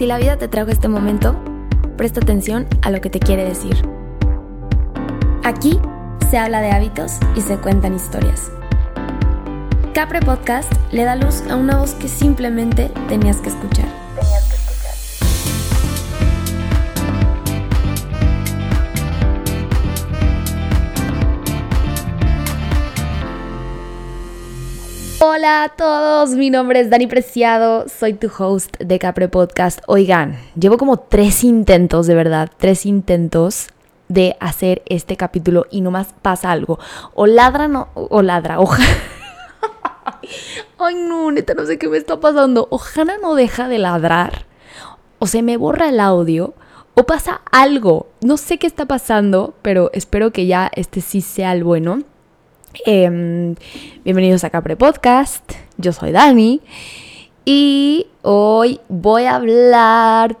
Si la vida te trajo este momento, presta atención a lo que te quiere decir. Aquí se habla de hábitos y se cuentan historias. Capre Podcast le da luz a una voz que simplemente tenías que escuchar. Hola a todos, mi nombre es Dani Preciado, soy tu host de Capre Podcast. Oigan, llevo como tres intentos, de verdad, tres intentos de hacer este capítulo y nomás pasa algo. O ladra no, o ladra, ojalá. Ay, no, neta, no sé qué me está pasando. Ojalá no deja de ladrar. O se me borra el audio. O pasa algo. No sé qué está pasando, pero espero que ya este sí sea el bueno. Em, bienvenidos a Capre Podcast, yo soy Dani y hoy voy a hablar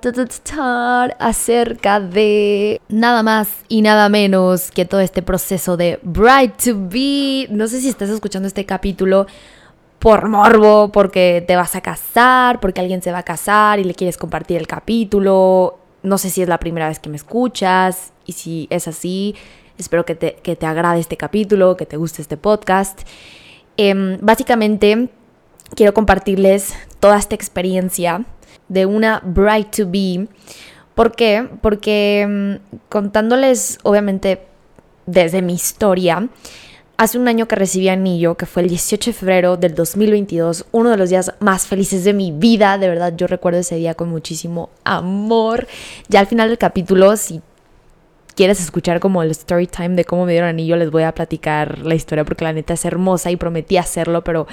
acerca de nada más y nada menos que todo este proceso de Bright to Be. No sé si estás escuchando este capítulo por morbo, porque te vas a casar, porque alguien se va a casar y le quieres compartir el capítulo. No sé si es la primera vez que me escuchas y si es así, Espero que te, agrade este capítulo, que te guste este podcast. Em, básicamente, quiero compartirles toda esta experiencia de una Bright to Be. ¿Por qué? Porque em, contándoles, obviamente, desde mi historia, hace un año que recibí anillo, que fue el 18 de febrero del 2022, uno de los días más felices de mi vida, de verdad yo recuerdo ese día con muchísimo amor. Ya al final del capítulo, si quieres escuchar como el story time de cómo me dieron anillo, les voy a platicar la historia porque la neta es hermosa y prometí hacerlo, pero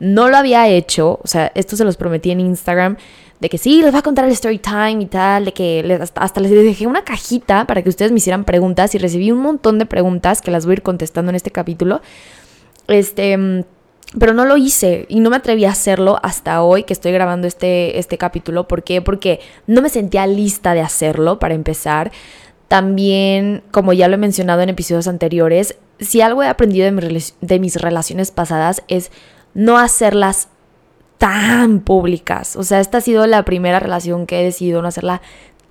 no lo había hecho. O sea, esto se los prometí en Instagram de que sí, les voy a contar el story time y tal, de que les, hasta, les dejé una cajita para que ustedes me hicieran preguntas y recibí un montón de preguntas que las voy a ir contestando en este capítulo. Este pero no lo hice y no me atreví a hacerlo hasta hoy que estoy grabando este, este capítulo. ¿Por qué? Porque no me sentía lista de hacerlo para empezar. También, como ya lo he mencionado en episodios anteriores, si algo he aprendido de, mis relaciones pasadas es no hacerlas tan públicas. O sea, esta ha sido la primera relación que he decidido no hacerla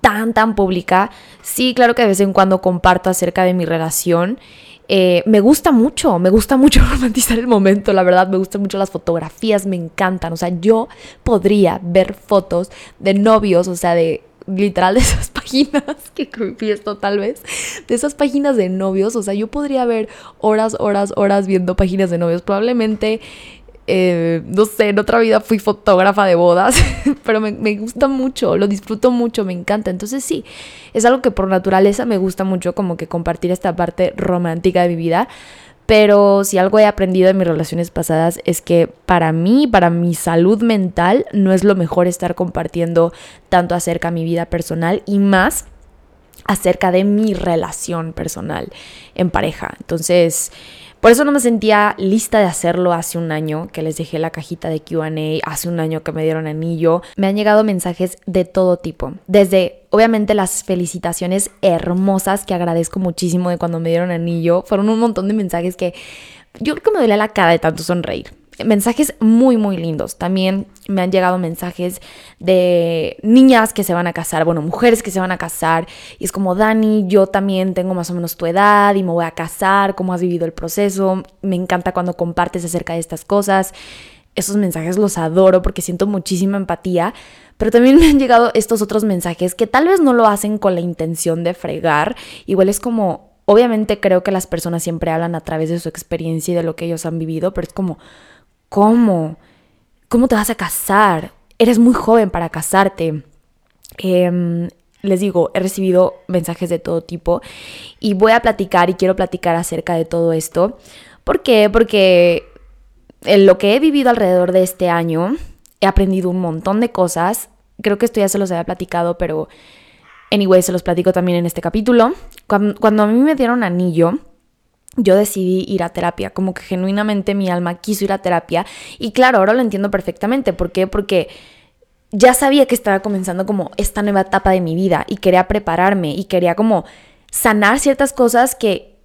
tan, tan pública. Sí, claro que de vez en cuando comparto acerca de mi relación. Eh, me gusta mucho, me gusta mucho romantizar el momento, la verdad, me gustan mucho las fotografías, me encantan. O sea, yo podría ver fotos de novios, o sea, de literal de esas páginas, que creepy esto tal vez, de esas páginas de novios, o sea, yo podría ver horas, horas, horas viendo páginas de novios, probablemente, eh, no sé, en otra vida fui fotógrafa de bodas, pero me, me, gusta mucho, lo disfruto mucho, me encanta, entonces sí, es algo que por naturaleza me gusta mucho, como que compartir esta parte romántica de mi vida, pero si algo he aprendido en mis relaciones pasadas es que para mí, para mi salud mental, no es lo mejor estar compartiendo tanto acerca de mi vida personal y más acerca de mi relación personal en pareja. Entonces, por eso no me sentía lista de hacerlo hace un año, que les dejé la cajita de QA, hace un año que me dieron anillo. Me han llegado mensajes de todo tipo, desde obviamente las felicitaciones hermosas que agradezco muchísimo de cuando me dieron anillo. Fueron un montón de mensajes que yo creo que me duele la cara de tanto sonreír mensajes muy, muy lindos. También me han llegado mensajes de niñas que se van a casar, bueno, mujeres que se van a casar. Y es como, Dani, yo también tengo más o menos tu edad y me voy a casar, cómo has vivido el proceso. Me encanta cuando compartes acerca de estas cosas. Esos mensajes los adoro porque siento muchísima empatía. Pero también me han llegado estos otros mensajes que tal vez no lo hacen con la intención de fregar. Igual es como, obviamente creo que las personas siempre hablan a través de su experiencia y de lo que ellos han vivido, pero es como ¿Cómo? ¿Cómo te vas a casar? Eres muy joven para casarte. Em, les digo, he recibido mensajes de todo tipo y voy a platicar y quiero platicar acerca de todo esto. ¿Por qué? Porque en lo que he vivido alrededor de este año, he aprendido un montón de cosas. Creo que esto ya se los había platicado, pero anyway, se los platico también en este capítulo. Cuando, cuando a mí me dieron anillo, yo decidí ir a terapia, como que genuinamente mi alma quiso ir a terapia y claro, ahora lo entiendo perfectamente, ¿por qué? Porque ya sabía que estaba comenzando como esta nueva etapa de mi vida y quería prepararme y quería como sanar ciertas cosas que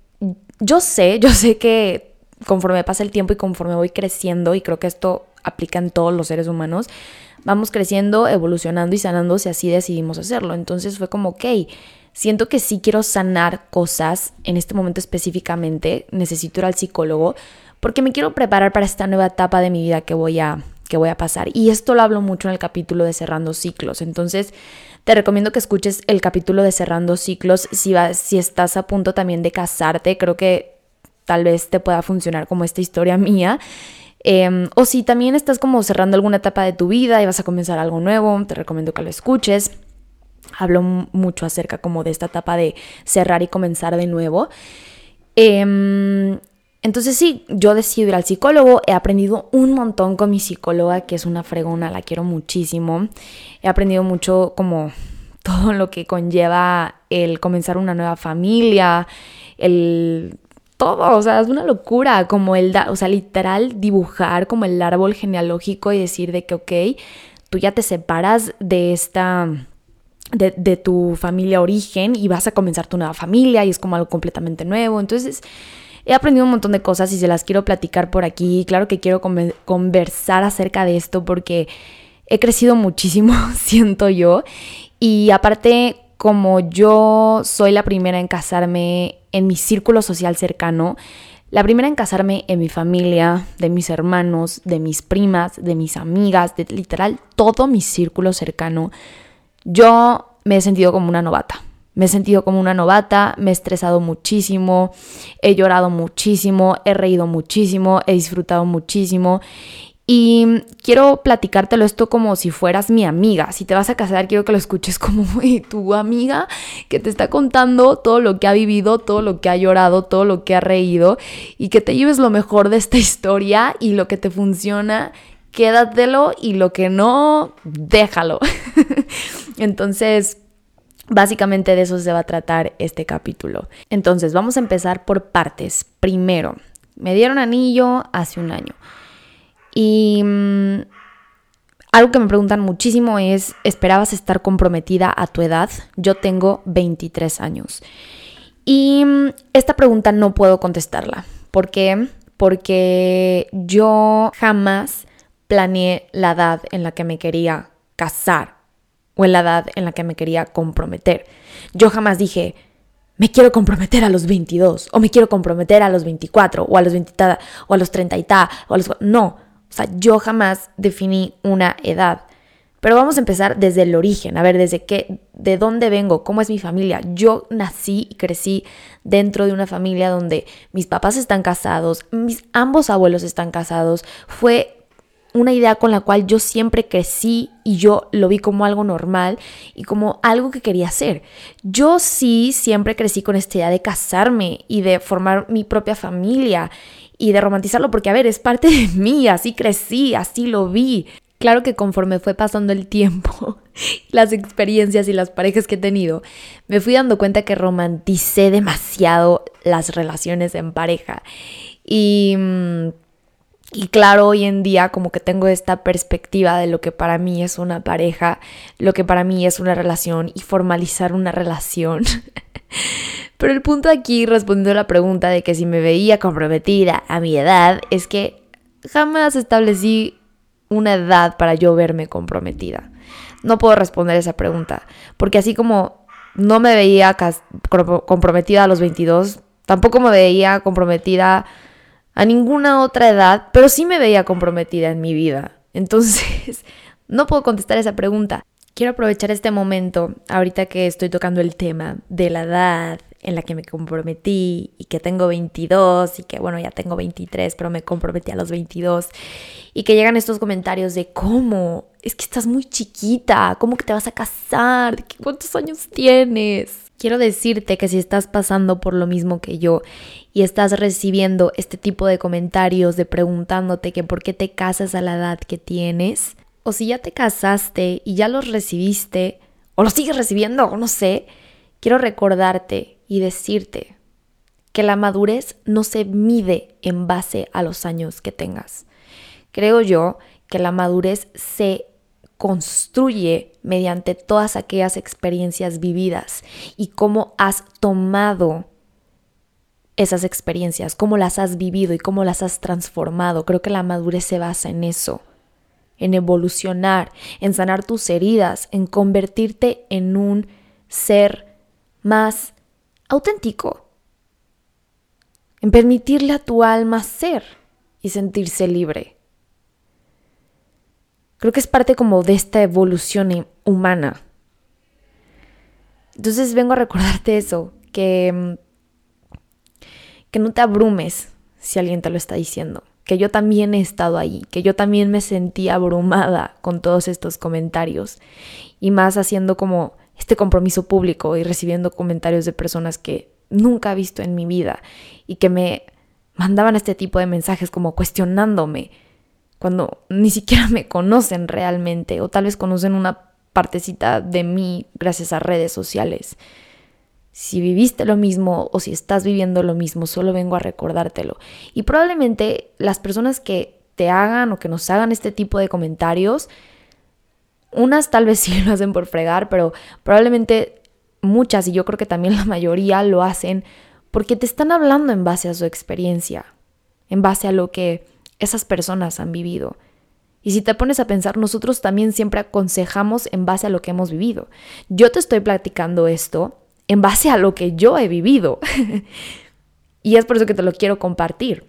yo sé, yo sé que conforme pasa el tiempo y conforme voy creciendo y creo que esto aplica en todos los seres humanos, vamos creciendo, evolucionando y sanando si así decidimos hacerlo. Entonces fue como, ok, siento que sí quiero sanar cosas en este momento específicamente, necesito ir al psicólogo porque me quiero preparar para esta nueva etapa de mi vida que voy a que voy a pasar. Y esto lo hablo mucho en el capítulo de cerrando ciclos. Entonces, te recomiendo que escuches el capítulo de cerrando ciclos si si estás a punto también de casarte, creo que tal vez te pueda funcionar como esta historia mía. Em, o si también estás como cerrando alguna etapa de tu vida y vas a comenzar algo nuevo, te recomiendo que lo escuches. Hablo mucho acerca como de esta etapa de cerrar y comenzar de nuevo. Em, entonces sí, yo decido ir al psicólogo, he aprendido un montón con mi psicóloga, que es una fregona, la quiero muchísimo. He aprendido mucho como todo lo que conlleva el comenzar una nueva familia, el todo, o sea, es una locura, como el, o sea, literal dibujar como el árbol genealógico y decir de que, ok, tú ya te separas de esta, de, tu familia origen y vas a comenzar tu nueva familia y es como algo completamente nuevo. Entonces, he aprendido un montón de cosas y se las quiero platicar por aquí. Claro que quiero conversar acerca de esto porque he crecido muchísimo, siento yo. Y aparte, como yo soy la primera en casarme en mi círculo social cercano, la primera en casarme en mi familia, de mis hermanos, de mis primas, de mis amigas, de literal todo mi círculo cercano, yo me he sentido como una novata. Me he sentido como una novata, me he estresado muchísimo, he llorado muchísimo, he reído muchísimo, he disfrutado muchísimo y quiero platicártelo esto como si fueras mi amiga. Si te vas a casar, quiero que lo escuches como tu amiga que te está contando todo lo que ha vivido, todo lo que ha llorado, todo lo que ha reído y que te lleves lo mejor de esta historia y lo que te funciona, quédatelo y lo que no, déjalo. Entonces, básicamente de eso se va a tratar este capítulo. Entonces, vamos a empezar por partes. Primero, me dieron anillo hace un año. Y mm, algo que me preguntan muchísimo es, ¿esperabas estar comprometida a tu edad? Yo tengo 23 años. Y mm, esta pregunta no puedo contestarla. ¿Por qué? Porque yo jamás planeé la edad en la que me quería casar o en la edad en la que me quería comprometer. Yo jamás dije, me quiero comprometer a los 22 o me quiero comprometer a los 24 o a los 20 o a los 30 y ta, o a los no, o sea, yo jamás definí una edad. Pero vamos a empezar desde el origen, a ver, desde qué, de dónde vengo, cómo es mi familia. Yo nací y crecí dentro de una familia donde mis papás están casados, mis ambos abuelos están casados. Fue una idea con la cual yo siempre crecí y yo lo vi como algo normal y como algo que quería hacer. Yo sí siempre crecí con esta idea de casarme y de formar mi propia familia y de romantizarlo porque, a ver, es parte de mí, así crecí, así lo vi. Claro que conforme fue pasando el tiempo, las experiencias y las parejas que he tenido, me fui dando cuenta que romanticé demasiado las relaciones en pareja. Y, mm, y claro, hoy en día como que tengo esta perspectiva de lo que para mí es una pareja, lo que para mí es una relación y formalizar una relación. Pero el punto aquí, respondiendo a la pregunta de que si me veía comprometida a mi edad, es que jamás establecí una edad para yo verme comprometida. No puedo responder esa pregunta, porque así como no me veía comprometida a los 22, tampoco me veía comprometida a ninguna otra edad, pero sí me veía comprometida en mi vida. Entonces, no puedo contestar esa pregunta. Quiero aprovechar este momento, ahorita que estoy tocando el tema de la edad, en la que me comprometí y que tengo 22 y que bueno, ya tengo 23, pero me comprometí a los 22 y que llegan estos comentarios de cómo, es que estás muy chiquita, cómo que te vas a casar, cuántos años tienes. Quiero decirte que si estás pasando por lo mismo que yo y estás recibiendo este tipo de comentarios de preguntándote que por qué te casas a la edad que tienes, o si ya te casaste y ya los recibiste, o los sigues recibiendo, o no sé, quiero recordarte y decirte que la madurez no se mide en base a los años que tengas. Creo yo que la madurez se construye mediante todas aquellas experiencias vividas y cómo has tomado esas experiencias, cómo las has vivido y cómo las has transformado. Creo que la madurez se basa en eso. en evolucionar, en sanar tus heridas, en convertirte en un ser más auténtico, en permitirle a tu alma ser y sentirse libre. Creo que es parte como de esta evolución humana. Entonces vengo a recordarte eso, que, mm, que no te abrumes si alguien te lo está diciendo, que yo también he estado ahí, que yo también me sentí abrumada con todos estos comentarios y más haciendo como este compromiso público y recibiendo comentarios de personas que nunca he visto en mi vida y que me mandaban este tipo de mensajes como cuestionándome cuando ni siquiera me conocen realmente o tal vez conocen una partecita de mí gracias a redes sociales. Si viviste lo mismo o si estás viviendo lo mismo, solo vengo a recordártelo. Y probablemente las personas que te hagan o que nos hagan este tipo de comentarios, unas tal vez sí lo hacen por fregar, pero probablemente muchas, y yo creo que también la mayoría lo hacen porque te están hablando en base a su experiencia, en base a lo que esas personas han vivido. Y si te pones a pensar, nosotros también siempre aconsejamos en base a lo que hemos vivido. Yo te estoy platicando esto en base a lo que yo he vivido. y es por eso que te lo quiero compartir.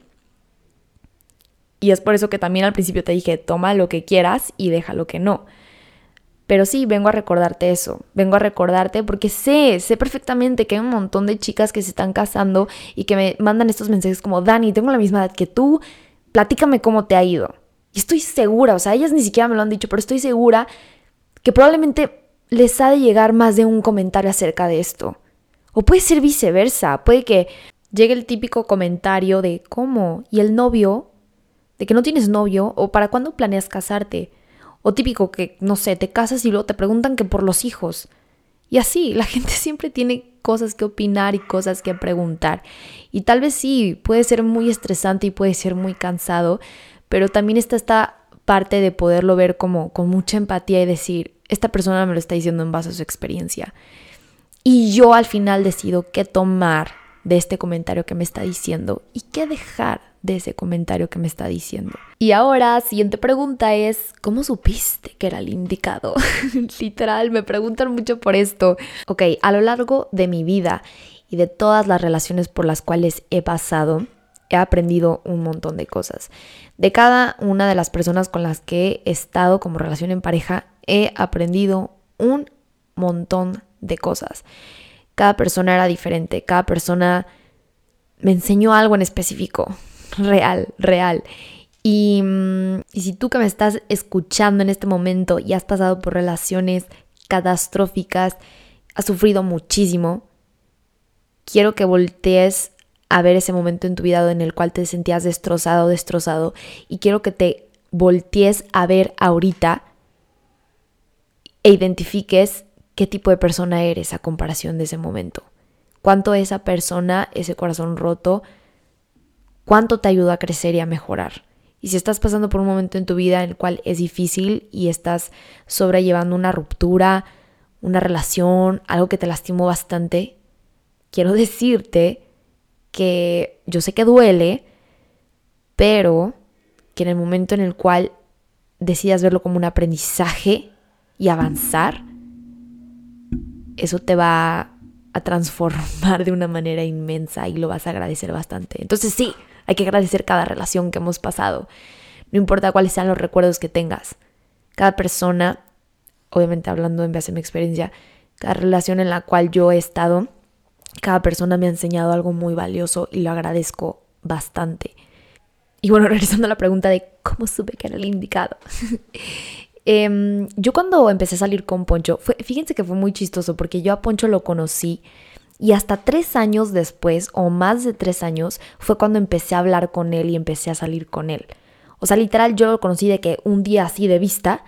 Y es por eso que también al principio te dije, toma lo que quieras y deja lo que no. Pero sí, vengo a recordarte eso, vengo a recordarte porque sé, sé perfectamente que hay un montón de chicas que se están casando y que me mandan estos mensajes como, Dani, tengo la misma edad que tú, platícame cómo te ha ido. Y estoy segura, o sea, ellas ni siquiera me lo han dicho, pero estoy segura que probablemente les ha de llegar más de un comentario acerca de esto. O puede ser viceversa, puede que llegue el típico comentario de ¿cómo? ¿Y el novio? ¿De que no tienes novio? ¿O para cuándo planeas casarte? O típico que, no sé, te casas y luego te preguntan que por los hijos. Y así, la gente siempre tiene cosas que opinar y cosas que preguntar. Y tal vez sí, puede ser muy estresante y puede ser muy cansado, pero también está esta parte de poderlo ver como con mucha empatía y decir, esta persona me lo está diciendo en base a su experiencia. Y yo al final decido qué tomar de este comentario que me está diciendo y qué dejar de ese comentario que me está diciendo. Y ahora, siguiente pregunta es, ¿cómo supiste que era el indicado? Literal, me preguntan mucho por esto. Ok, a lo largo de mi vida y de todas las relaciones por las cuales he pasado, he aprendido un montón de cosas. De cada una de las personas con las que he estado como relación en pareja, he aprendido un montón de cosas. Cada persona era diferente, cada persona me enseñó algo en específico, real, real. Y, mm, y, si tú que me estás escuchando en este momento y has pasado por relaciones catastróficas, has sufrido muchísimo, quiero que voltees a ver ese momento en tu vida en el cual te sentías destrozado, destrozado. Y quiero que te voltees a ver ahorita e identifiques qué tipo de persona eres a comparación de ese momento. Cuánto esa persona, ese corazón roto, cuánto te ayuda a crecer y a mejorar. Y si estás pasando por un momento en tu vida en el cual es difícil y estás sobrellevando una ruptura, una relación, algo que te lastimó bastante, quiero decirte que yo sé que duele, pero que en el momento en el cual decidas verlo como un aprendizaje y avanzar, eso te va a transformar de una manera inmensa y lo vas a agradecer bastante. Entonces sí, hay que agradecer cada relación que hemos pasado. No importa cuáles sean los recuerdos que tengas. Cada persona, obviamente hablando en base a mi experiencia, cada relación en la cual yo he estado, cada persona me ha enseñado algo muy valioso y lo agradezco bastante. Y bueno, regresando a la pregunta de cómo supe que era el indicado. Em, yo cuando empecé a salir con Poncho, fíjense que fue muy chistoso porque yo a Poncho lo conocí y hasta tres años después, o más de tres años, fue cuando empecé a hablar con él y empecé a salir con él. O sea, literal, yo lo conocí de que un día así de vista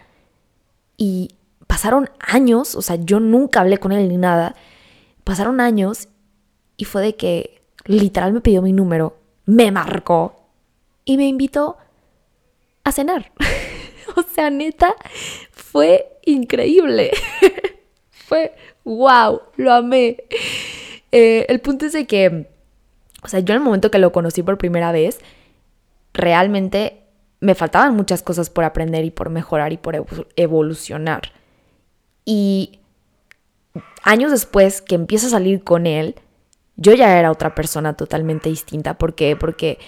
y pasaron años, o sea, yo nunca hablé con él ni nada. Pasaron años y fue de que literal me pidió mi número, me marcó y me invitó a cenar. o sea, neta, fue increíble. fue wow, lo amé. Eh, el punto es de que, o sea, yo en el momento que lo conocí por primera vez, realmente me faltaban muchas cosas por aprender y por mejorar y por evolucionar. Y años después que empiezo a salir con él, yo ya era otra persona totalmente distinta. ¿Por qué? Porque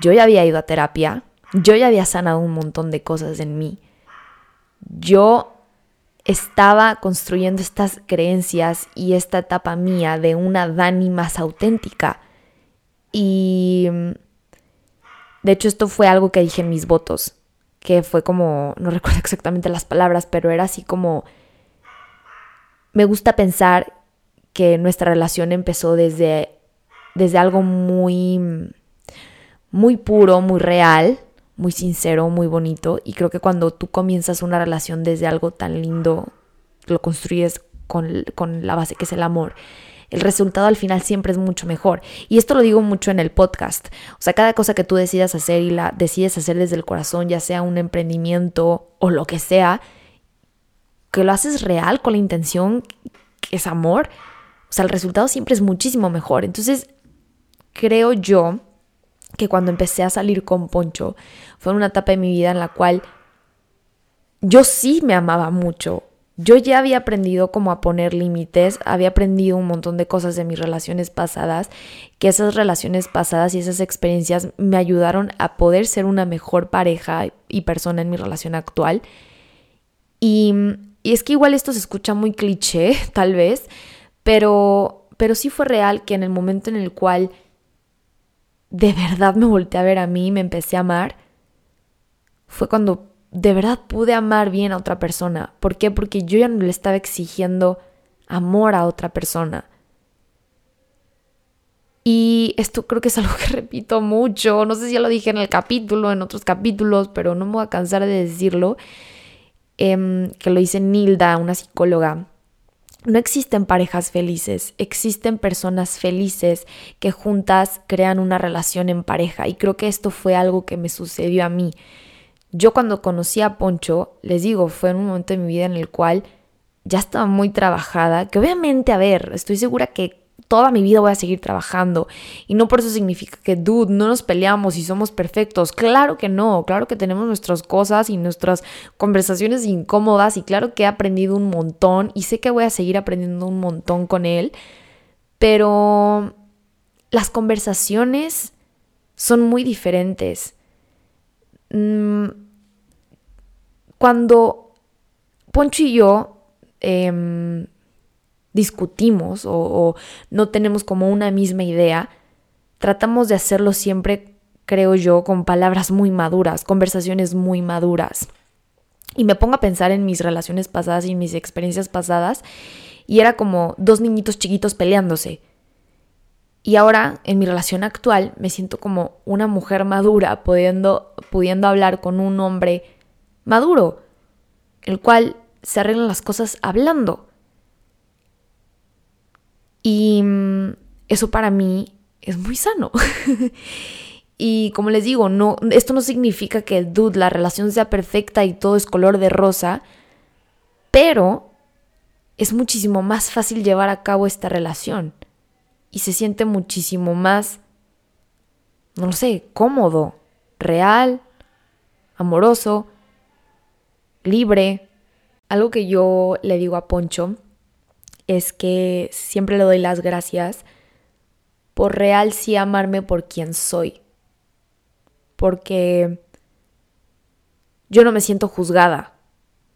yo ya había ido a terapia, yo ya había sanado un montón de cosas en mí. Yo estaba construyendo estas creencias y esta etapa mía de una Dani más auténtica. Y de hecho esto fue algo que dije en mis votos, que fue como, no recuerdo exactamente las palabras, pero era así como, me gusta pensar que nuestra relación empezó desde, desde algo muy, muy puro, muy real, muy sincero, muy bonito. Y creo que cuando tú comienzas una relación desde algo tan lindo, lo construyes con, con la base que es el amor el resultado al final siempre es mucho mejor. Y esto lo digo mucho en el podcast. O sea, cada cosa que tú decidas hacer y la decides hacer desde el corazón, ya sea un emprendimiento o lo que sea, que lo haces real con la intención que es amor, o sea, el resultado siempre es muchísimo mejor. Entonces, creo yo que cuando empecé a salir con Poncho, fue una etapa de mi vida en la cual yo sí me amaba mucho. Yo ya había aprendido como a poner límites, había aprendido un montón de cosas de mis relaciones pasadas, que esas relaciones pasadas y esas experiencias me ayudaron a poder ser una mejor pareja y persona en mi relación actual. Y, y es que igual esto se escucha muy cliché, tal vez, pero, pero sí fue real que en el momento en el cual de verdad me volteé a ver a mí y me empecé a amar, fue cuando de verdad pude amar bien a otra persona. ¿Por qué? Porque yo ya no le estaba exigiendo amor a otra persona. Y esto creo que es algo que repito mucho. No sé si ya lo dije en el capítulo, en otros capítulos, pero no me voy a cansar de decirlo. Em, que lo dice Nilda, una psicóloga. No existen parejas felices, existen personas felices que juntas crean una relación en pareja y creo que esto fue algo que me sucedió a mí. Yo cuando conocí a Poncho, les digo, fue en un momento de mi vida en el cual ya estaba muy trabajada, que obviamente, a ver, estoy segura que toda mi vida voy a seguir trabajando. Y no por eso significa que, dude, no nos peleamos y somos perfectos. Claro que no, claro que tenemos nuestras cosas y nuestras conversaciones incómodas y claro que he aprendido un montón y sé que voy a seguir aprendiendo un montón con él. Pero las conversaciones son muy diferentes. Mm, cuando Poncho y yo em, discutimos o, no tenemos como una misma idea, tratamos de hacerlo siempre, creo yo, con palabras muy maduras, conversaciones muy maduras. Y me pongo a pensar en mis relaciones pasadas y mis experiencias pasadas y era como dos niñitos chiquitos peleándose. Y ahora, en mi relación actual, me siento como una mujer madura, pudiendo, pudiendo hablar con un hombre maduro, el cual se arreglan las cosas hablando. Y mm, eso para mí es muy sano. y como les digo, no, esto no significa que, dude, la relación sea perfecta y todo es color de rosa, pero es muchísimo más fácil llevar a cabo esta relación. Y se siente muchísimo más, no sé, cómodo, real, amoroso, libre. Algo que yo le digo a Poncho es que siempre le doy las gracias por real sí amarme por quien soy. Porque yo no me siento juzgada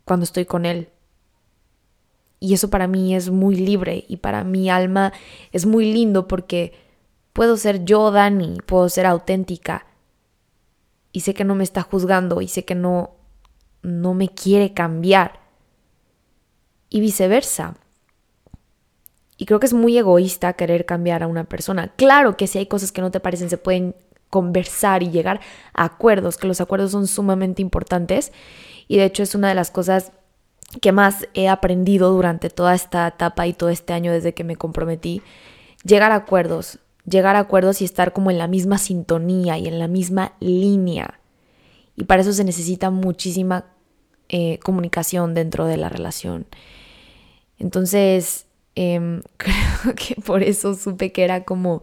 cuando estoy con él. Y eso para mí es muy libre y para mi alma es muy lindo porque puedo ser yo, Dani, puedo ser auténtica. Y sé que no me está juzgando y sé que no no me quiere cambiar. Y viceversa. Y creo que es muy egoísta querer cambiar a una persona. Claro que si hay cosas que no te parecen, se pueden conversar y llegar a acuerdos, que los acuerdos son sumamente importantes. Y de hecho es una de las cosas que más he aprendido durante toda esta etapa y todo este año desde que me comprometí. Llegar a acuerdos, llegar a acuerdos y estar como en la misma sintonía y en la misma línea. Y para eso se necesita muchísima eh, comunicación dentro de la relación. Entonces, Em, creo que por eso supe que era como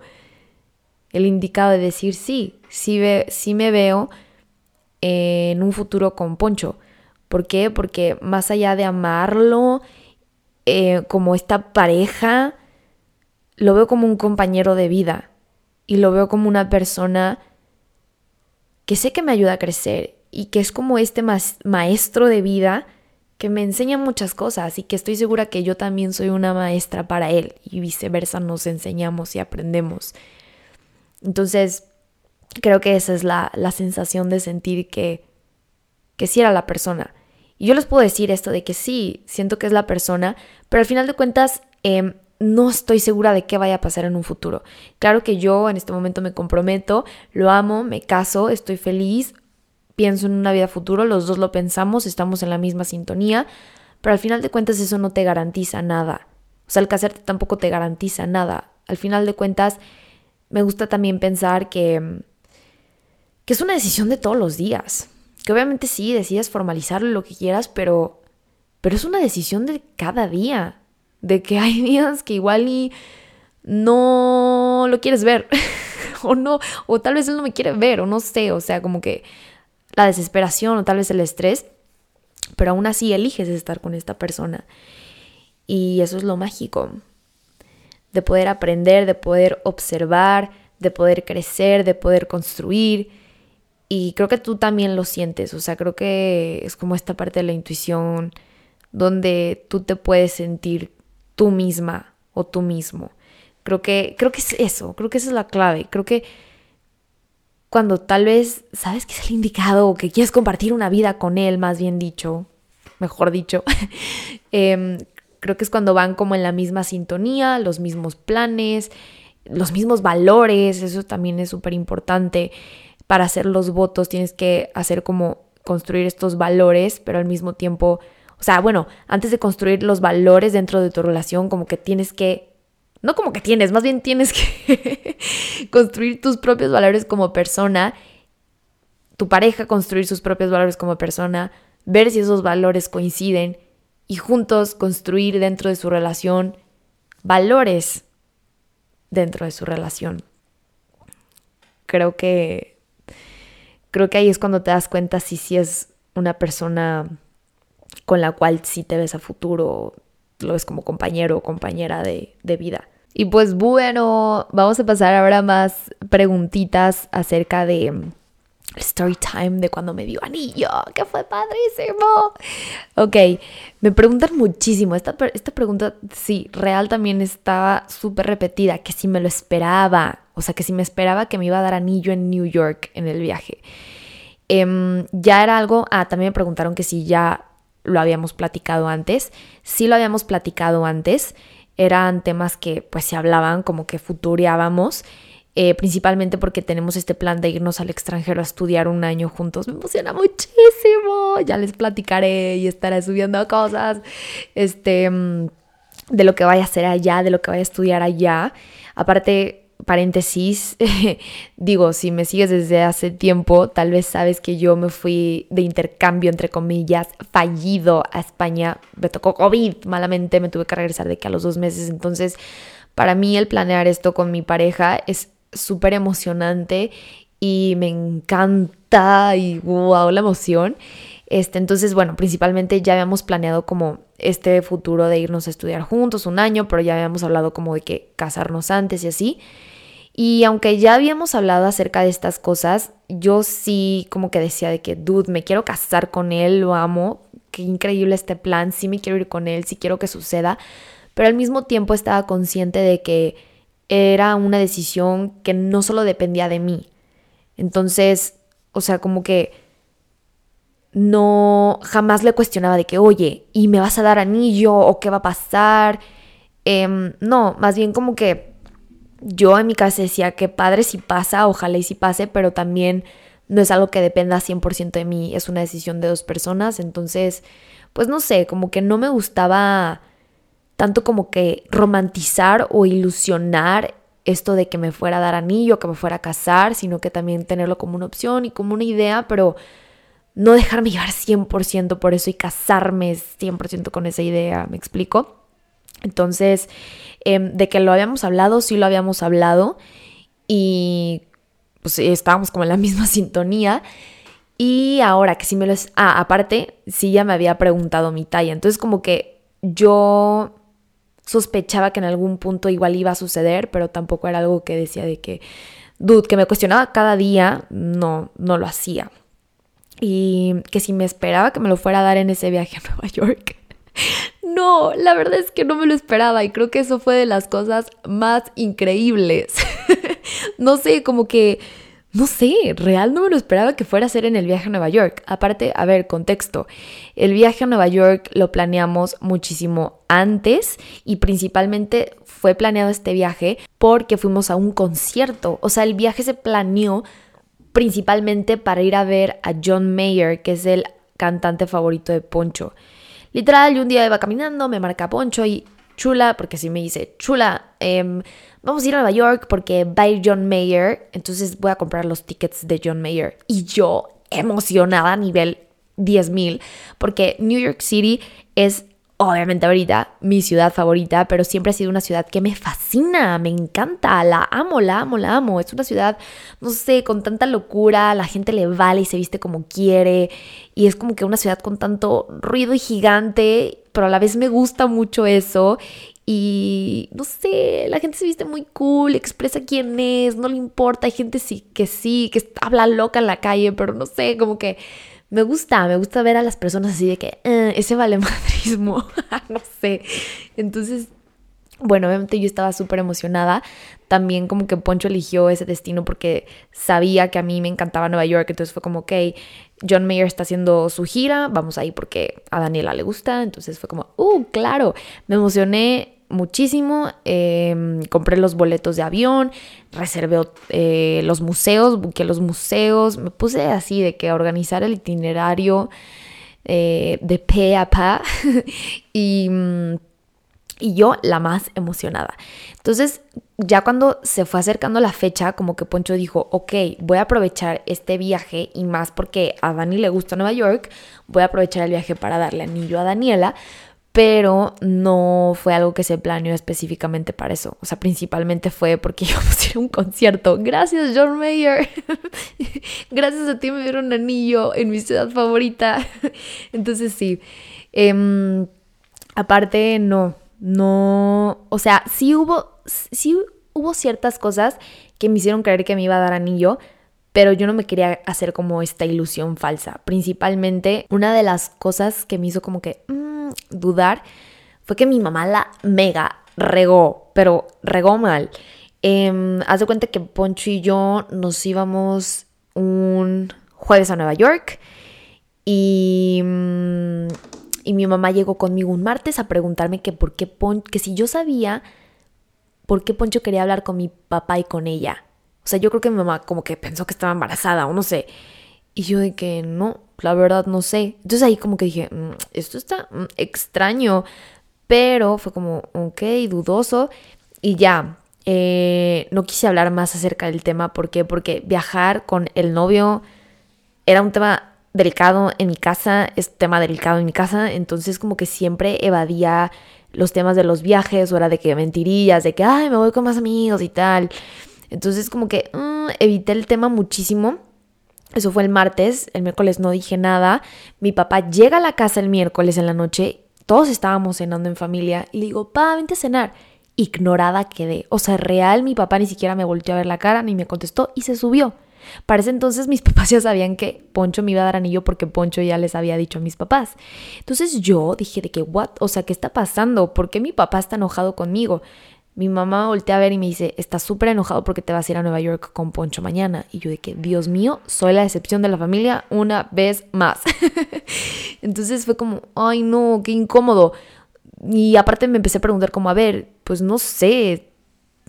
el indicado de decir sí, sí, me veo en un futuro con Poncho. ¿Por qué? Porque más allá de amarlo eh, como esta pareja, lo veo como un compañero de vida y lo veo como una persona que sé que me ayuda a crecer y que es como este maestro de vida que me enseña muchas cosas y que estoy segura que yo también soy una maestra para él y viceversa nos enseñamos y aprendemos. Entonces, creo que esa es la, sensación de sentir que, que sí era la persona. Y yo les puedo decir esto de que sí, siento que es la persona, pero al final de cuentas em, no estoy segura de qué vaya a pasar en un futuro. Claro que yo en este momento me comprometo, lo amo, me caso, estoy feliz, pienso en una vida futuro, los dos lo pensamos, estamos en la misma sintonía, pero al final de cuentas eso no te garantiza nada. O sea, el casarte tampoco te garantiza nada. Al final de cuentas, me gusta también pensar que, que es una decisión de todos los días. Que obviamente sí, decides formalizarlo lo que quieras, pero, pero es una decisión de cada día. De que hay días que igual y no lo quieres ver. o no, o tal vez él no me quiere ver, o no sé, o sea, como que la desesperación o tal vez el estrés, pero aún así eliges estar con esta persona. Y eso es lo mágico, de poder aprender, de poder observar, de poder crecer, de poder construir. Y creo que tú también lo sientes, o sea, creo que es como esta parte de la intuición donde tú te puedes sentir tú misma o tú mismo. Creo que, creo que es eso, creo que esa es la clave. Creo que cuando tal vez sabes que es el indicado o que quieres compartir una vida con él, más bien dicho, mejor dicho, em, creo que es cuando van como en la misma sintonía, los mismos planes, los mismos valores, eso también es súper importante. Para hacer los votos tienes que hacer como construir estos valores, pero al mismo tiempo, o sea, bueno, antes de construir los valores dentro de tu relación, como que tienes que no como que tienes, más bien tienes que construir tus propios valores como persona, tu pareja construir sus propios valores como persona, ver si esos valores coinciden y juntos construir dentro de su relación valores dentro de su relación. Creo que creo que ahí es cuando te das cuenta si sí es una persona con la cual sí te ves a futuro, lo ves como compañero o compañera de vida. Y pues bueno, vamos a pasar ahora más preguntitas acerca de mm, story time de cuando me dio anillo, que fue padrísimo. Ok, me preguntan muchísimo. Esta, esta pregunta, sí, real también estaba súper repetida, que si me lo esperaba, o sea, que si me esperaba que me iba a dar anillo en New York en el viaje. Em, ya era algo, ah, también me preguntaron que si ya lo habíamos platicado antes. Sí lo habíamos platicado antes eran temas que pues se hablaban como que futureábamos, eh, principalmente porque tenemos este plan de irnos al extranjero a estudiar un año juntos. Me emociona muchísimo, ya les platicaré y estaré subiendo cosas este, mm, de lo que vaya a hacer allá, de lo que vaya a estudiar allá. Aparte, paréntesis, digo, si me sigues desde hace tiempo, tal vez sabes que yo me fui de intercambio, entre comillas, fallido a España. Me tocó COVID, malamente me tuve que regresar de que a los dos meses. Entonces, para mí el planear esto con mi pareja es súper emocionante y me encanta y wow, la emoción. Este, entonces, bueno, principalmente ya habíamos planeado como este futuro de irnos a estudiar juntos un año, pero ya habíamos hablado como de que casarnos antes y así. Y aunque ya habíamos hablado acerca de estas cosas, yo sí como que decía de que, dude, me quiero casar con él, lo amo, qué increíble este plan, sí me quiero ir con él, sí quiero que suceda, pero al mismo tiempo estaba consciente de que era una decisión que no solo dependía de mí. Entonces, o sea, como que no jamás le cuestionaba de que, oye, ¿y me vas a dar anillo? ¿O qué va a pasar? Em, no, más bien como que yo en mi casa decía que padre si pasa, ojalá y si pase, pero también no es algo que dependa 100% de mí, es una decisión de dos personas, entonces, pues no sé, como que no me gustaba tanto como que romantizar o ilusionar esto de que me fuera a dar anillo, que me fuera a casar, sino que también tenerlo como una opción y como una idea, pero no dejarme llevar 100% por eso y casarme 100% con esa idea, ¿me explico? Entonces, em, de que lo habíamos hablado, sí lo habíamos hablado y pues estábamos como en la misma sintonía. Y ahora que sí me lo es... Ah, aparte, sí ya me había preguntado mi talla. Entonces como que yo sospechaba que en algún punto igual iba a suceder, pero tampoco era algo que decía de que, dude, que me cuestionaba cada día, no, no lo hacía. Y que si me esperaba que me lo fuera a dar en ese viaje a Nueva York. No, la verdad es que no me lo esperaba y creo que eso fue de las cosas más increíbles. no sé, como que no sé, real no me lo esperaba que fuera a ser en el viaje a Nueva York. Aparte, a ver, contexto. El viaje a Nueva York lo planeamos muchísimo antes y principalmente fue planeado este viaje porque fuimos a un concierto. O sea, el viaje se planeó principalmente para ir a ver a John Mayer, que es el cantante favorito de Poncho. Literal, yo un día iba caminando, me marca Poncho y chula, porque así me dice, chula, eh, vamos a ir a Nueva York porque va a ir John Mayer, entonces voy a comprar los tickets de John Mayer. Y yo emocionada a nivel 10.000, porque New York City es obviamente ahorita mi ciudad favorita, pero siempre ha sido una ciudad que me fascina, me encanta, la amo, la amo, la amo. Es una ciudad, no sé, con tanta locura, la gente le vale y se viste como quiere, y es como que una ciudad con tanto ruido y gigante, pero a la vez me gusta mucho eso. Y no sé, la gente se viste muy cool, expresa quién es, no le importa. Hay gente sí, que sí, que habla loca en la calle, pero no sé, como que me gusta, me gusta ver a las personas así de que eh, ese vale madrismo, no sé. Entonces, bueno, obviamente yo estaba súper emocionada. También como que Poncho eligió ese destino porque sabía que a mí me encantaba Nueva York. Entonces fue como, ok, John Mayer está haciendo su gira, vamos ahí porque a Daniela le gusta. Entonces fue como, uh, claro, me emocioné muchísimo. Em, compré los boletos de avión, reservé eh, los museos, busqué los museos, me puse así de que organizar el itinerario eh, de pe a pa y, y yo la más emocionada. Entonces, ya cuando se fue acercando la fecha, como que Poncho dijo, ok, voy a aprovechar este viaje y más porque a Dani le gusta Nueva York, voy a aprovechar el viaje para darle anillo a Daniela, pero no fue algo que se planeó específicamente para eso. O sea, principalmente fue porque íbamos a ir a un concierto. Gracias, John Mayer. Gracias a ti me dieron un anillo en mi ciudad favorita. Entonces sí. Em, aparte, no, no, o sea, sí hubo, sí hubo ciertas cosas que me hicieron creer que me iba a dar anillo, pero yo no me quería hacer como esta ilusión falsa. Principalmente, una de las cosas que me hizo como que... Mm, dudar fue que mi mamá la mega regó, pero regó mal. Eh, haz de cuenta que Poncho y yo nos íbamos un jueves a Nueva York y, mm, y mi mamá llegó conmigo un martes a preguntarme que por qué que si yo sabía por qué Poncho quería hablar con mi papá y con ella. O sea, yo creo que mi mamá como que pensó que estaba embarazada o no sé. Y yo de que no, la verdad no sé. Entonces ahí como que dije, mm, esto está mm, extraño, pero fue como, ok, dudoso. Y ya, eh, no quise hablar más acerca del tema. ¿Por qué? Porque viajar con el novio era un tema delicado en mi casa, es tema delicado en mi casa, entonces como que siempre evadía los temas de los viajes o era de que mentirillas, de que, ay, me voy con más amigos y tal. Entonces como que mm, evité el tema muchísimo eso fue el martes, el miércoles no dije nada. Mi papá llega a la casa el miércoles en la noche, todos estábamos cenando en familia y le digo, pa, vente a cenar. Ignorada quedé. O sea, real, mi papá ni siquiera me volteó a ver la cara ni me contestó y se subió. Para ese entonces mis papás ya sabían que Poncho me iba a dar anillo porque Poncho ya les había dicho a mis papás. Entonces yo dije de que, what? O sea, ¿qué está pasando? ¿Por qué mi papá está enojado conmigo? Mi mamá voltea a ver y me dice, estás súper enojado porque te vas a ir a Nueva York con Poncho mañana. Y yo de que, Dios mío, soy la excepción de la familia una vez más. Entonces fue como, ay no, qué incómodo. Y aparte me empecé a preguntar como, a ver, pues no sé,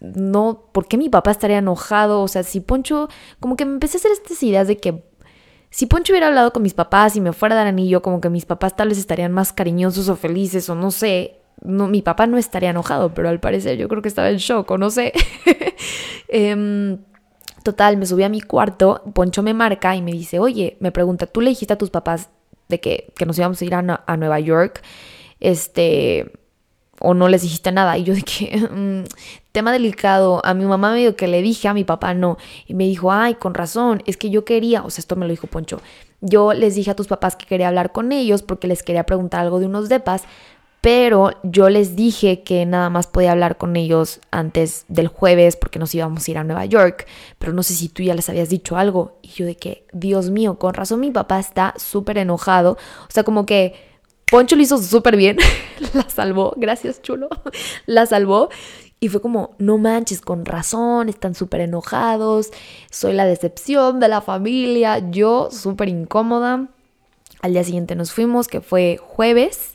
no, ¿por qué mi papá estaría enojado? O sea, si Poncho, como que me empecé a hacer estas ideas de que si Poncho hubiera hablado con mis papás y me fuera a dar anillo, como que mis papás tal vez estarían más cariñosos o felices o no sé no, mi papá no estaría enojado, pero al parecer yo creo que estaba en shock o no sé. Em, total, me subí a mi cuarto, Poncho me marca y me dice, oye, me pregunta, ¿tú le dijiste a tus papás de que, que nos íbamos a ir a, a, Nueva York? Este, o no les dijiste nada. Y yo dije, mm, tema delicado, a mi mamá me dijo que le dije, a mi papá no. Y me dijo, ay, con razón, es que yo quería, o sea, esto me lo dijo Poncho, yo les dije a tus papás que quería hablar con ellos porque les quería preguntar algo de unos depas, pero yo les dije que nada más podía hablar con ellos antes del jueves porque nos íbamos a ir a Nueva York, pero no sé si tú ya les habías dicho algo. Y yo de que, Dios mío, con razón mi papá está súper enojado. O sea, como que Poncho lo hizo súper bien, la salvó, gracias chulo, la salvó. Y fue como, no manches, con razón, están súper enojados, soy la decepción de la familia, yo súper incómoda. Al día siguiente nos fuimos, que fue jueves.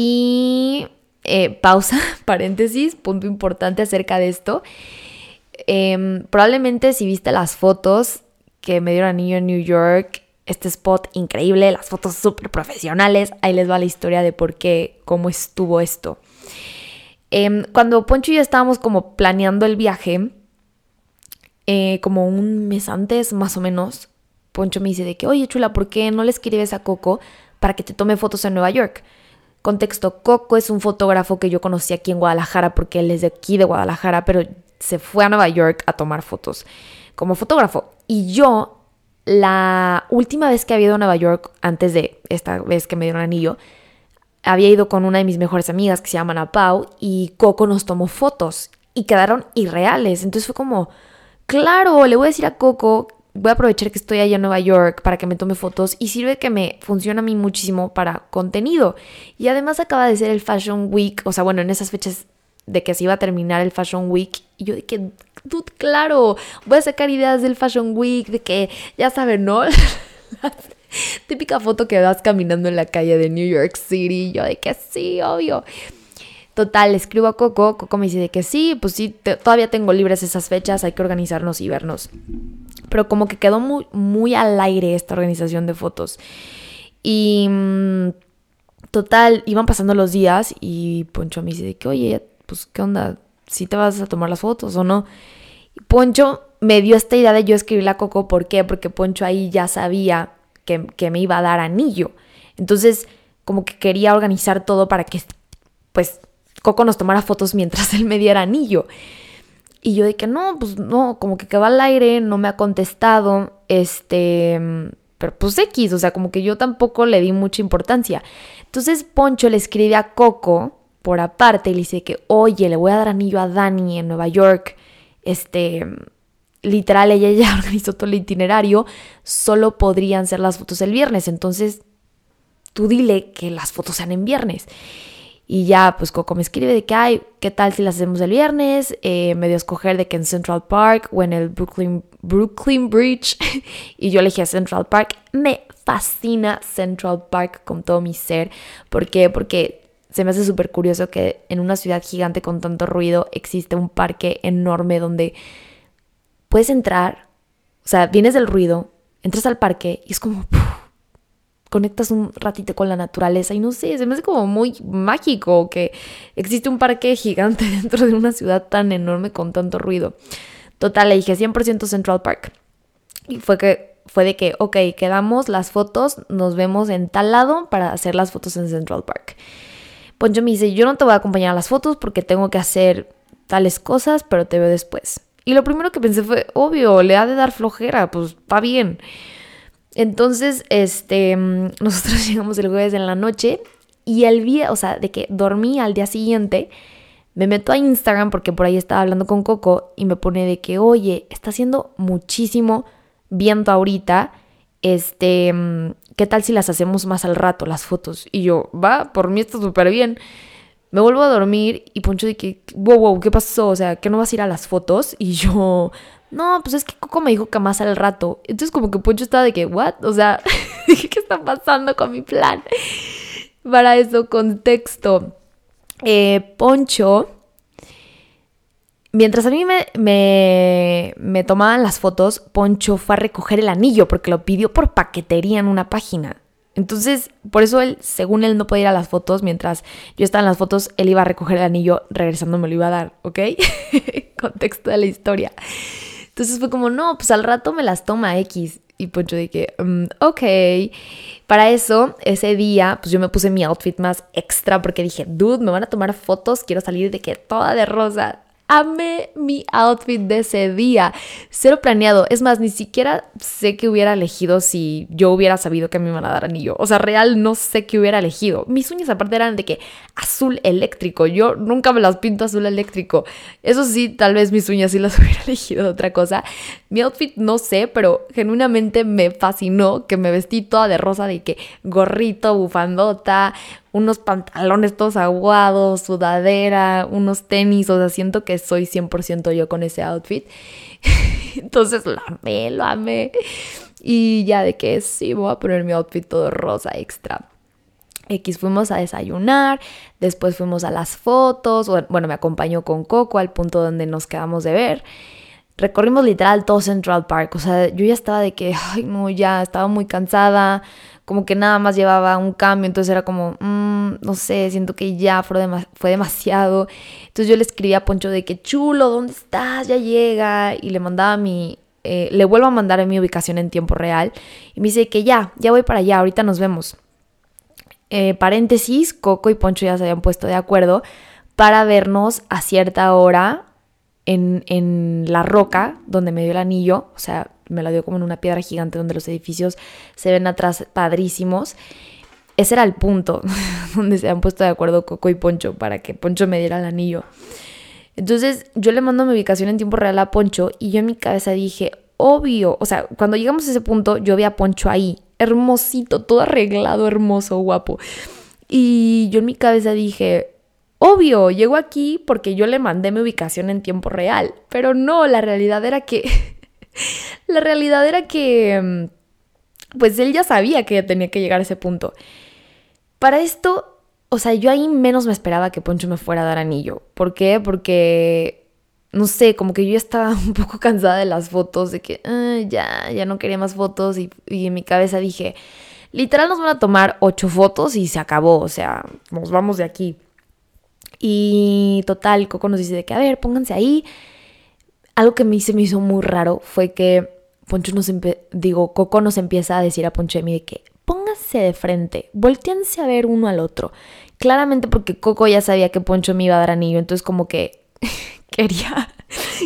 Y eh, pausa, paréntesis, punto importante acerca de esto. Em, probablemente si viste las fotos que me dieron niño en New York, este spot increíble, las fotos súper profesionales, ahí les va la historia de por qué, cómo estuvo esto. Em, cuando Poncho y yo estábamos como planeando el viaje, eh, como un mes antes más o menos, Poncho me dice de que, oye chula, ¿por qué no le escribes a Coco para que te tome fotos en Nueva York? Contexto, Coco es un fotógrafo que yo conocí aquí en Guadalajara porque él es de aquí de Guadalajara, pero se fue a Nueva York a tomar fotos como fotógrafo. Y yo, la última vez que había ido a Nueva York, antes de esta vez que me dieron anillo, había ido con una de mis mejores amigas que se llama Ana Pau y Coco nos tomó fotos y quedaron irreales. Entonces fue como, claro, le voy a decir a Coco voy a aprovechar que estoy allá en Nueva York para que me tome fotos y sirve que me funciona a mí muchísimo para contenido. Y además acaba de ser el Fashion Week, o sea, bueno, en esas fechas de que se iba a terminar el Fashion Week y yo de que, dude, claro, voy a sacar ideas del Fashion Week, de que, ya saben, ¿no? típica foto que vas caminando en la calle de New York City, yo de que sí, obvio. Total, escribo a Coco, Coco me dice de que sí, pues sí, todavía tengo libres esas fechas, hay que organizarnos y vernos. Pero como que quedó muy, muy al aire esta organización de fotos. Y mm, total, iban pasando los días y Poncho me dice que, oye, pues, ¿qué onda? ¿Si te vas a tomar las fotos o no? Y Poncho me dio esta idea de yo escribirle a Coco, ¿por qué? Porque Poncho ahí ya sabía que, que me iba a dar anillo. Entonces, como que quería organizar todo para que, pues, Coco nos tomara fotos mientras él me diera anillo. Y yo de que no, pues no, como que quedó al aire, no me ha contestado, este, pero pues X, o sea, como que yo tampoco le di mucha importancia. Entonces Poncho le escribe a Coco por aparte y le dice que, oye, le voy a dar anillo a Dani en Nueva York, este, literal, ella ya organizó todo el itinerario, solo podrían ser las fotos el viernes, entonces tú dile que las fotos sean en viernes. Y ya, pues Coco me escribe de que, ay, ¿qué tal si las hacemos el viernes? Eh, me dio a escoger de que en Central Park o en el Brooklyn, Brooklyn Bridge. y yo elegí a Central Park. Me fascina Central Park con todo mi ser. ¿Por qué? Porque se me hace súper curioso que en una ciudad gigante con tanto ruido existe un parque enorme donde puedes entrar, o sea, vienes del ruido, entras al parque y es como conectas un ratito con la naturaleza y no sé, se me hace como muy mágico que existe un parque gigante dentro de una ciudad tan enorme con tanto ruido. Total, le dije 100% Central Park. Y fue que fue de que, ok, quedamos las fotos, nos vemos en tal lado para hacer las fotos en Central Park. Poncho me dice, yo no te voy a acompañar a las fotos porque tengo que hacer tales cosas, pero te veo después. Y lo primero que pensé fue, obvio, le ha de dar flojera, pues va bien. Entonces, este, mm, nosotros llegamos el jueves en la noche y el día, o sea, de que dormí al día siguiente, me meto a Instagram porque por ahí estaba hablando con Coco y me pone de que, oye, está haciendo muchísimo viento ahorita, este, mm, ¿qué tal si las hacemos más al rato, las fotos? Y yo, va, por mí está súper bien. Me vuelvo a dormir y Poncho de que, wow, wow, ¿qué pasó? O sea, ¿que no vas a ir a las fotos? Y yo, no, pues es que Coco me dijo que más al rato. Entonces como que Poncho estaba de que, ¿what? O sea, ¿qué está pasando con mi plan? Para eso, contexto. Eh, Poncho, mientras a mí me, me, me tomaban las fotos, Poncho fue a recoger el anillo porque lo pidió por paquetería en una página. Entonces, por eso él, según él, no podía ir a las fotos, mientras yo estaba en las fotos, él iba a recoger el anillo, regresando me lo iba a dar, ¿ok? Contexto de la historia. Entonces fue como, no, pues al rato me las toma X. Y Poncho dije, um, ok. Para eso, ese día, pues yo me puse mi outfit más extra porque dije, dude, me van a tomar fotos, quiero salir de que toda de rosa. Amé mi outfit de ese día. Cero planeado. Es más, ni siquiera sé que hubiera elegido si yo hubiera sabido que me iban a dar anillo. O sea, real no sé qué hubiera elegido. Mis uñas aparte eran de que azul eléctrico. Yo nunca me las pinto azul eléctrico. Eso sí, tal vez mis uñas sí las hubiera elegido de otra cosa. Mi outfit no sé, pero genuinamente me fascinó que me vestí toda de rosa, de que gorrito, bufandota, unos pantalones todos aguados, sudadera, unos tenis, o sea, siento que soy 100% yo con ese outfit. Entonces lo amé, lo amé. Y ya de que sí, voy a poner mi outfit todo rosa extra. X fuimos a desayunar, después fuimos a las fotos, bueno, me acompañó con Coco al punto donde nos quedamos de ver. Recorrimos literal todo Central Park, o sea, yo ya estaba de que, ay, no, ya estaba muy cansada, como que nada más llevaba un cambio, entonces era como, mm, no sé, siento que ya fue, demasiado. Entonces yo le escribí a Poncho de que chulo, ¿dónde estás? Ya llega. Y le mandaba mi, eh, le vuelvo a mandar mi ubicación en tiempo real. Y me dice que ya, ya voy para allá, ahorita nos vemos. Eh, paréntesis, Coco y Poncho ya se habían puesto de acuerdo para vernos a cierta hora en, en la roca donde me dio el anillo, o sea, me la dio como en una piedra gigante donde los edificios se ven atrás padrísimos. Ese era el punto donde se han puesto de acuerdo Coco y Poncho para que Poncho me diera el anillo. Entonces yo le mando mi ubicación en tiempo real a Poncho y yo en mi cabeza dije, obvio, o sea, cuando llegamos a ese punto yo vi a Poncho ahí, hermosito, todo arreglado, hermoso, guapo. Y yo en mi cabeza dije, obvio, llegó aquí porque yo le mandé mi ubicación en tiempo real, pero no, la realidad era que La realidad era que, mm, pues él ya sabía que tenía que llegar a ese punto. Para esto, o sea, yo ahí menos me esperaba que Poncho me fuera a dar anillo. ¿Por qué? Porque, no sé, como que yo estaba un poco cansada de las fotos, de que ah, ya, ya no quería más fotos y, y en mi cabeza dije, literal nos van a tomar ocho fotos y se acabó, o sea, nos vamos de aquí. Y total, Coco nos dice de que, a ver, pónganse ahí algo que me, se me hizo muy raro fue que Poncho nos digo, Coco nos empieza a decir a Poncho y a mí de que pónganse de frente, volteense a ver uno al otro. Claramente porque Coco ya sabía que Poncho me iba a dar anillo, entonces como que quería,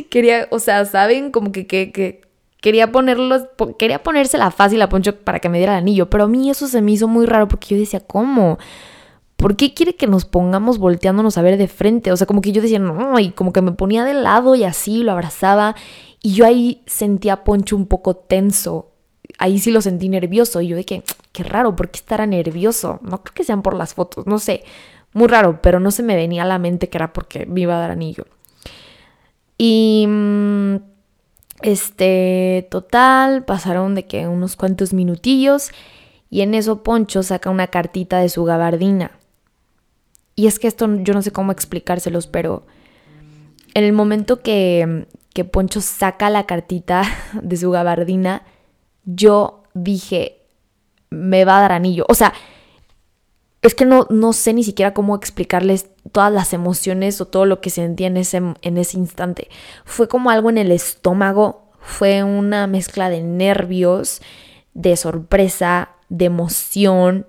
quería, o sea, ¿saben? Como que, que, que quería ponerlos, quería ponérsela fácil a Poncho para que me diera el anillo, pero a mí eso se me hizo muy raro porque yo decía, ¿cómo? ¿Por qué quiere que nos pongamos volteándonos a ver de frente? O sea, como que yo decía, no, y como que me ponía de lado y así lo abrazaba. Y yo ahí sentía a Poncho un poco tenso. Ahí sí lo sentí nervioso. Y yo de que, qué raro, ¿por qué estará nervioso? No creo que sean por las fotos, no sé. Muy raro, pero no se me venía a la mente que era porque me iba a dar anillo. Y. Mm, este, total, pasaron de que unos cuantos minutillos. Y en eso Poncho saca una cartita de su gabardina. Y es que esto yo no sé cómo explicárselos, pero en el momento que, que Poncho saca la cartita de su gabardina, yo dije, me va a dar anillo. O sea, es que no, no sé ni siquiera cómo explicarles todas las emociones o todo lo que sentía en ese, en ese instante. Fue como algo en el estómago, fue una mezcla de nervios, de sorpresa, de emoción,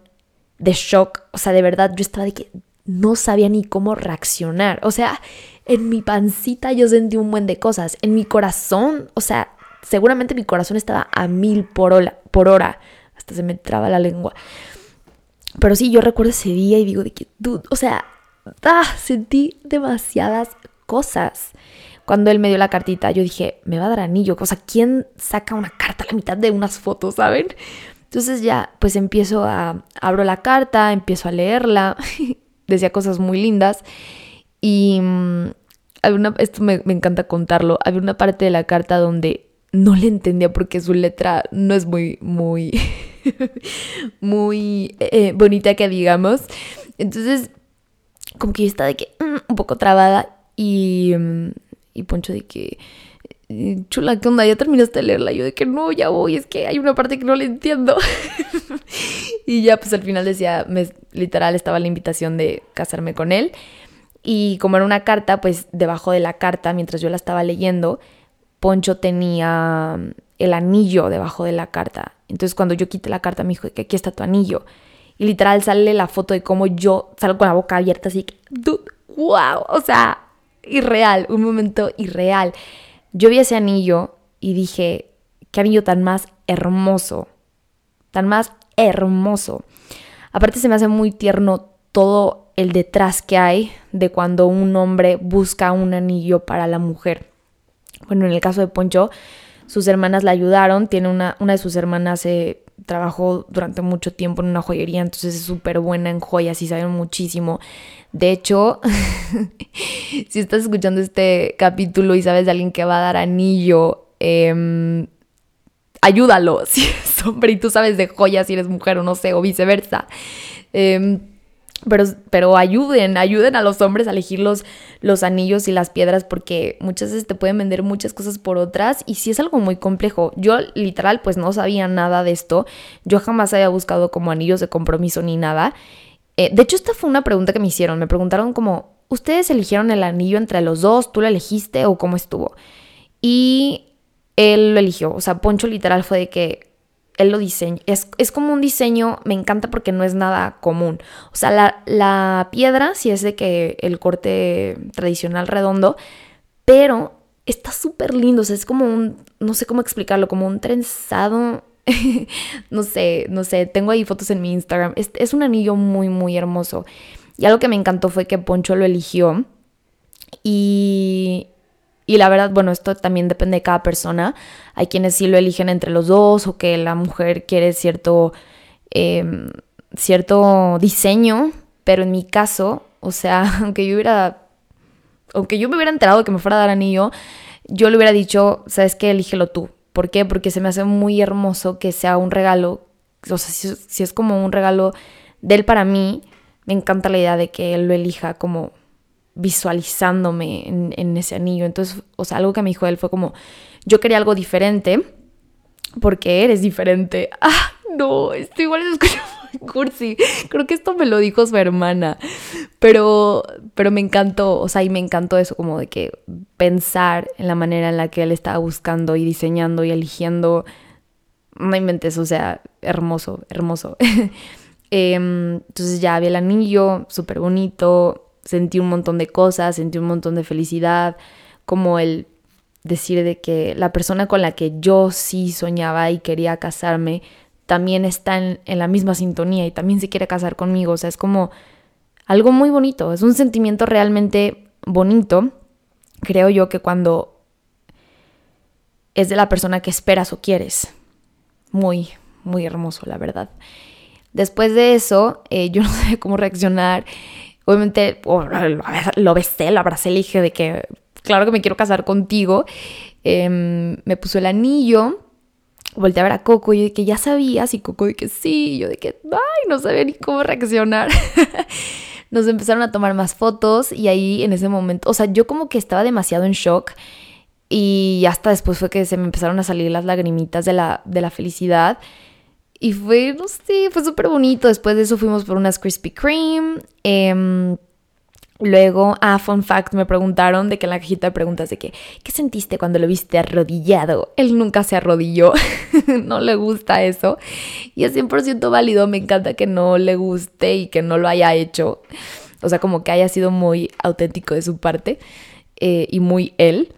de shock. O sea, de verdad, yo estaba de que, no sabía ni cómo reaccionar. O sea, en mi pancita yo sentí un buen de cosas. En mi corazón, o sea, seguramente mi corazón estaba a mil por hora. Por hora. Hasta se me traba la lengua. Pero sí, yo recuerdo ese día y digo de que, dude, o sea, ah, sentí demasiadas cosas. Cuando él me dio la cartita, yo dije, me va a dar anillo. O sea, ¿quién saca una carta a la mitad de unas fotos, saben? Entonces ya, pues empiezo a, abro la carta, empiezo a leerla decía cosas muy lindas y mm, una, esto me, encanta contarlo, había una parte de la carta donde no le entendía porque su letra no es muy, muy, muy eh, bonita que digamos. Entonces, como que yo estaba de que mm, un poco trabada y, mm, y Poncho de que chula, ¿qué onda? ¿Ya terminaste de leerla? Yo de que no, ya voy, es que hay una parte que no le entiendo. y ya pues al final decía, literal estaba la invitación de casarme con él. Y como era una carta, pues debajo de la carta, mientras yo la estaba leyendo, Poncho tenía mm, el anillo debajo de la carta. Entonces cuando yo quité la carta me dijo que aquí está tu anillo. Y literal sale la foto de cómo yo salgo con la boca abierta así, dude, wow, o sea, irreal, un momento irreal. Yo vi ese anillo y dije, qué anillo tan más hermoso, tan más hermoso. Aparte se me hace muy tierno todo el detrás que hay de cuando un hombre busca un anillo para la mujer. Bueno, en el caso de Poncho, sus hermanas la ayudaron, tiene una, una de sus hermanas eh, trabajó durante mucho tiempo en una joyería, entonces es súper buena en joyas y sabe muchísimo. De hecho, si estás escuchando este capítulo y sabes de alguien que va a dar anillo, eh, ayúdalo. Si es hombre y tú sabes de joyas si eres mujer o no sé, o viceversa. Eh, pero, pero ayuden, ayuden a los hombres a elegir los, los anillos y las piedras porque muchas veces te pueden vender muchas cosas por otras y si es algo muy complejo. Yo literal pues no sabía nada de esto. Yo jamás había buscado como anillos de compromiso ni nada. Eh, de hecho esta fue una pregunta que me hicieron. Me preguntaron como, ¿ustedes eligieron el anillo entre los dos? ¿Tú lo elegiste o cómo estuvo? Y él lo eligió. O sea, Poncho literal fue de que él lo diseñó. Es, como un diseño, me encanta porque no es nada común. O sea, la, la piedra sí es de que el corte tradicional redondo, pero está súper lindo. O sea, es como un, no sé cómo explicarlo, como un trenzado. no sé, no sé, tengo ahí fotos en mi Instagram. Es, es un anillo muy, muy hermoso. Y algo que me encantó fue que Poncho lo eligió. Y, y la verdad, bueno, esto también depende de cada persona. Hay quienes sí lo eligen entre los dos o que la mujer quiere cierto, em, cierto diseño, pero en mi caso, o sea, aunque yo hubiera, aunque yo me hubiera enterado de que me fuera a dar anillo, yo le hubiera dicho, sabes qué, elígelo tú. ¿Por qué? Porque se me hace muy hermoso que sea un regalo, o sea, si, si es como un regalo de él para mí, me encanta la idea de que él lo elija como visualizándome en, ese anillo. Entonces, o sea, algo que me dijo él fue como, yo quería algo diferente porque eres diferente. Ah, no, esto igual es cursi. Creo que esto me lo dijo su hermana. Pero, pero me encantó, o sea, y me encantó eso como de que pensar en la manera en la que él estaba buscando y diseñando y eligiendo. No inventes, o sea, hermoso, hermoso. Em, entonces ya vi el anillo, súper bonito, sentí un montón de cosas, sentí un montón de felicidad, como el decir de que la persona con la que yo sí soñaba y quería casarme también está en, la misma sintonía y también se quiere casar conmigo. O sea, es como algo muy bonito, es un sentimiento realmente bonito. Creo yo que cuando es de la persona que esperas o quieres. Muy, muy hermoso, la verdad. Después de eso, eh, yo no sé cómo reaccionar. Obviamente lo besé, lo abracé, le dije de que, claro que me quiero casar contigo. Em, me puso el anillo, volteé a ver a Coco y yo de que ya sabías y Coco de que sí, y yo de que, ay, no sabía ni cómo reaccionar. Nos empezaron a tomar más fotos y ahí en ese momento, o sea, yo como que estaba demasiado en shock y hasta después fue que se me empezaron a salir las lagrimitas de la, de la felicidad. Y fue, no sé, fue súper bonito. Después de eso fuimos por unas Krispy Kreme. Em, luego, ah, fun fact, me preguntaron de que en la cajita de preguntas de que, ¿qué sentiste cuando lo viste arrodillado? Él nunca se arrodilló, no le gusta eso. Y es 100% válido, me encanta que no le guste y que no lo haya hecho. O sea, como que haya sido muy auténtico de su parte eh, y muy él.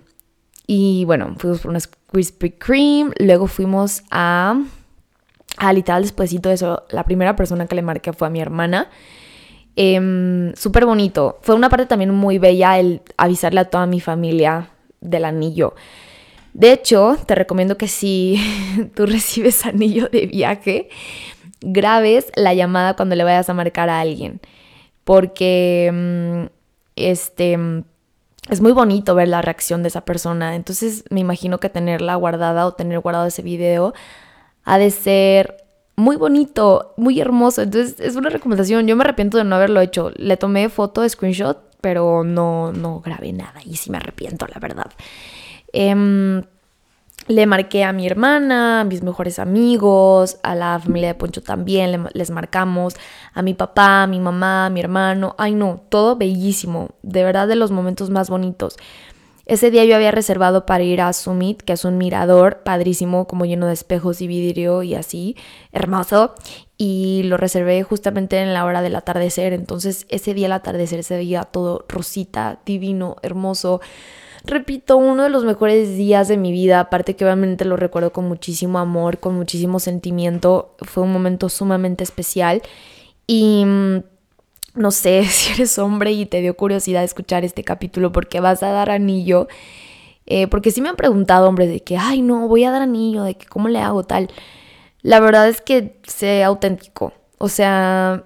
Y bueno, fuimos por unas Krispy Kreme. Luego fuimos a Ah, literal, después de eso, la primera persona que le marqué fue a mi hermana. Em, súper bonito. Fue una parte también muy bella el avisarle a toda mi familia del anillo. De hecho, te recomiendo que si tú recibes anillo de viaje, grabes la llamada cuando le vayas a marcar a alguien. Porque mm, este es muy bonito ver la reacción de esa persona. Entonces me imagino que tenerla guardada o tener guardado ese video ha de ser muy bonito, muy hermoso. Entonces es una recomendación. Yo me arrepiento de no haberlo hecho. Le tomé foto, screenshot, pero no, no grabé nada. Y sí me arrepiento, la verdad. Em, le marqué a mi hermana, a mis mejores amigos, a la familia de Poncho también, les marcamos, a mi papá, a mi mamá, a mi hermano. Ay no, todo bellísimo. De verdad de los momentos más bonitos. Ese día yo había reservado para ir a Summit, que es un mirador padrísimo, como lleno de espejos y vidrio y así, hermoso. Y lo reservé justamente en la hora del atardecer. Entonces ese día al atardecer se veía todo rosita, divino, hermoso. Repito, uno de los mejores días de mi vida, aparte que obviamente lo recuerdo con muchísimo amor, con muchísimo sentimiento. Fue un momento sumamente especial. Y mm, no sé si eres hombre y te dio curiosidad escuchar este capítulo porque vas a dar anillo. Eh, porque sí me han preguntado hombres de que, ay, no, voy a dar anillo, de que cómo le hago tal. La verdad es que sé auténtico. O sea,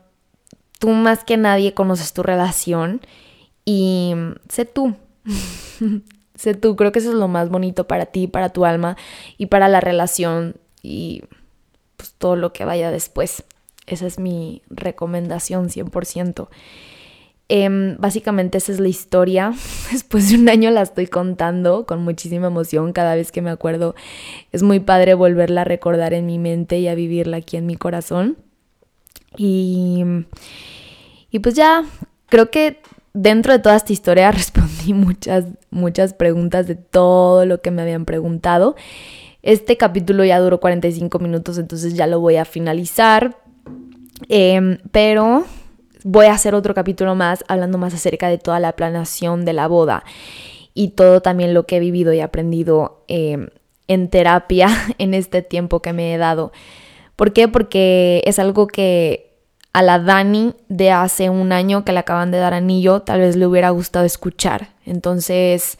tú más que nadie conoces tu relación y sé tú. sé tú, creo que eso es lo más bonito para ti, para tu alma y para la relación y pues todo lo que vaya después. Esa es mi recomendación 100%. Em, básicamente esa es la historia. Después de un año la estoy contando con muchísima emoción cada vez que me acuerdo. Es muy padre volverla a recordar en mi mente y a vivirla aquí en mi corazón. Y, y pues ya, creo que dentro de toda esta historia respondí muchas, muchas preguntas de todo lo que me habían preguntado. Este capítulo ya duró 45 minutos, entonces ya lo voy a finalizar. Em, pero voy a hacer otro capítulo más hablando más acerca de toda la planeación de la boda y todo también lo que he vivido y aprendido em, en terapia en este tiempo que me he dado. ¿Por qué? Porque es algo que a la Dani de hace un año que le acaban de dar anillo tal vez le hubiera gustado escuchar. Entonces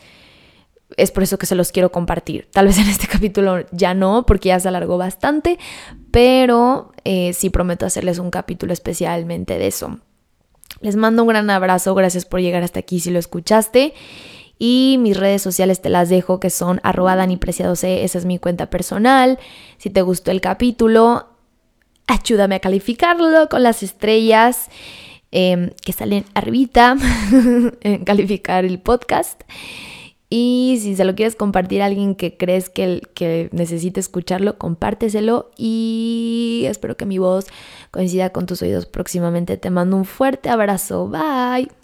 es por eso que se los quiero compartir. Tal vez en este capítulo ya no, porque ya se alargó bastante, pero eh, sí prometo hacerles un capítulo especialmente de eso. Les mando un gran abrazo, gracias por llegar hasta aquí si lo escuchaste. Y mis redes sociales te las dejo, que son arroba esa es mi cuenta personal. Si te gustó el capítulo, ayúdame a calificarlo con las estrellas em, que salen arribita, en calificar el podcast. Y si se lo quieres compartir a alguien que crees que, que necesite escucharlo, compárteselo y espero que mi voz coincida con tus oídos próximamente. Te mando un fuerte abrazo. Bye.